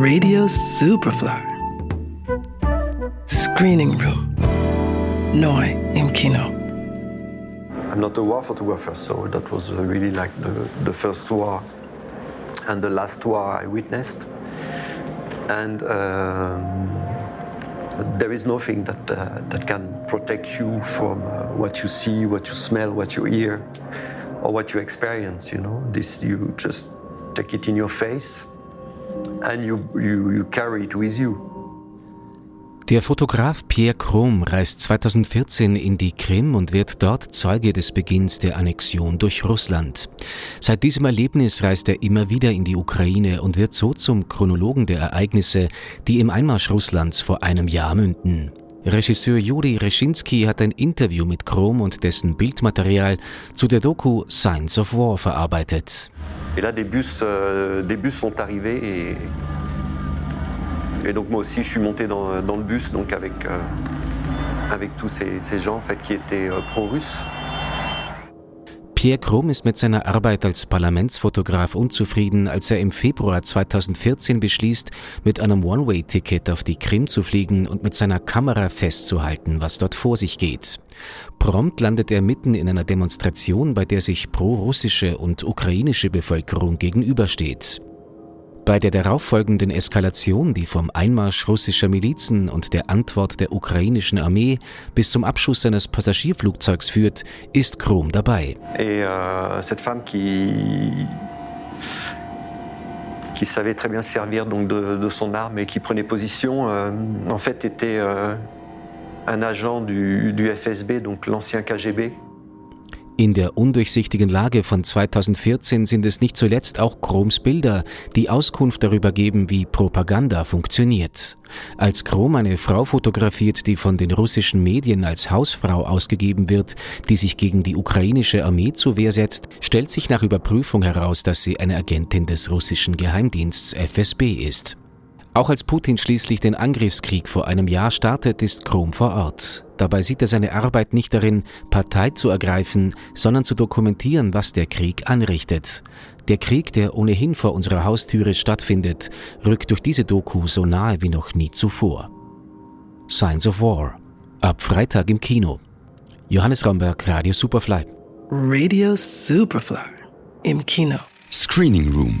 Radio Superfly. Screening Room. Neu im Kino. I'm not a war photographer, so that was really like the, the first war and the last war I witnessed. And um, there is nothing that, uh, that can protect you from uh, what you see, what you smell, what you hear, or what you experience. You know, this you just take it in your face, and you you, you carry it with you. Der Fotograf Pierre Krom reist 2014 in die Krim und wird dort Zeuge des Beginns der Annexion durch Russland. Seit diesem Erlebnis reist er immer wieder in die Ukraine und wird so zum Chronologen der Ereignisse, die im Einmarsch Russlands vor einem Jahr münden. Regisseur Juri Reschinski hat ein Interview mit Krom und dessen Bildmaterial zu der Doku Signs of War verarbeitet. Et là, des bus, euh, sont arrivés et donc moi aussi, je suis monté dans, le bus donc avec, euh, tous ces, gens qui étaient euh, pro-russes. Pierre Krum ist mit seiner Arbeit als Parlamentsfotograf unzufrieden, als er im Februar 2014 beschließt, mit einem One-Way-Ticket auf die Krim zu fliegen und mit seiner Kamera festzuhalten, was dort vor sich geht. Prompt landet er mitten in einer Demonstration, bei der sich pro-russische und ukrainische Bevölkerung gegenübersteht. Bei der darauffolgenden Eskalation, die vom Einmarsch russischer Milizen und der Antwort der ukrainischen Armee bis zum Abschuss seines Passagierflugzeugs führt, ist Krom dabei. Et, euh, cette femme qui qui savait très bien servir donc de, de son arme et qui prenait position, euh, en fait était euh, un agent du, du FSB, donc l'ancien KGB. In der undurchsichtigen Lage von 2014 sind es nicht zuletzt auch Chroms Bilder, die Auskunft darüber geben, wie Propaganda funktioniert. Als Chrom eine Frau fotografiert, die von den russischen Medien als Hausfrau ausgegeben wird, die sich gegen die ukrainische Armee zur Wehr setzt, stellt sich nach Überprüfung heraus, dass sie eine Agentin des russischen Geheimdiensts FSB ist. Auch als Putin schließlich den Angriffskrieg vor einem Jahr startet, ist Krom vor Ort. Dabei sieht er seine Arbeit nicht darin, Partei zu ergreifen, sondern zu dokumentieren, was der Krieg anrichtet. Der Krieg, der ohnehin vor unserer Haustüre stattfindet, rückt durch diese Doku so nahe wie noch nie zuvor. Signs of War. Ab Freitag im Kino. Johannes Romberg, Radio Superfly. Radio Superfly. Im Kino. Screening Room